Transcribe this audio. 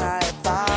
I thought.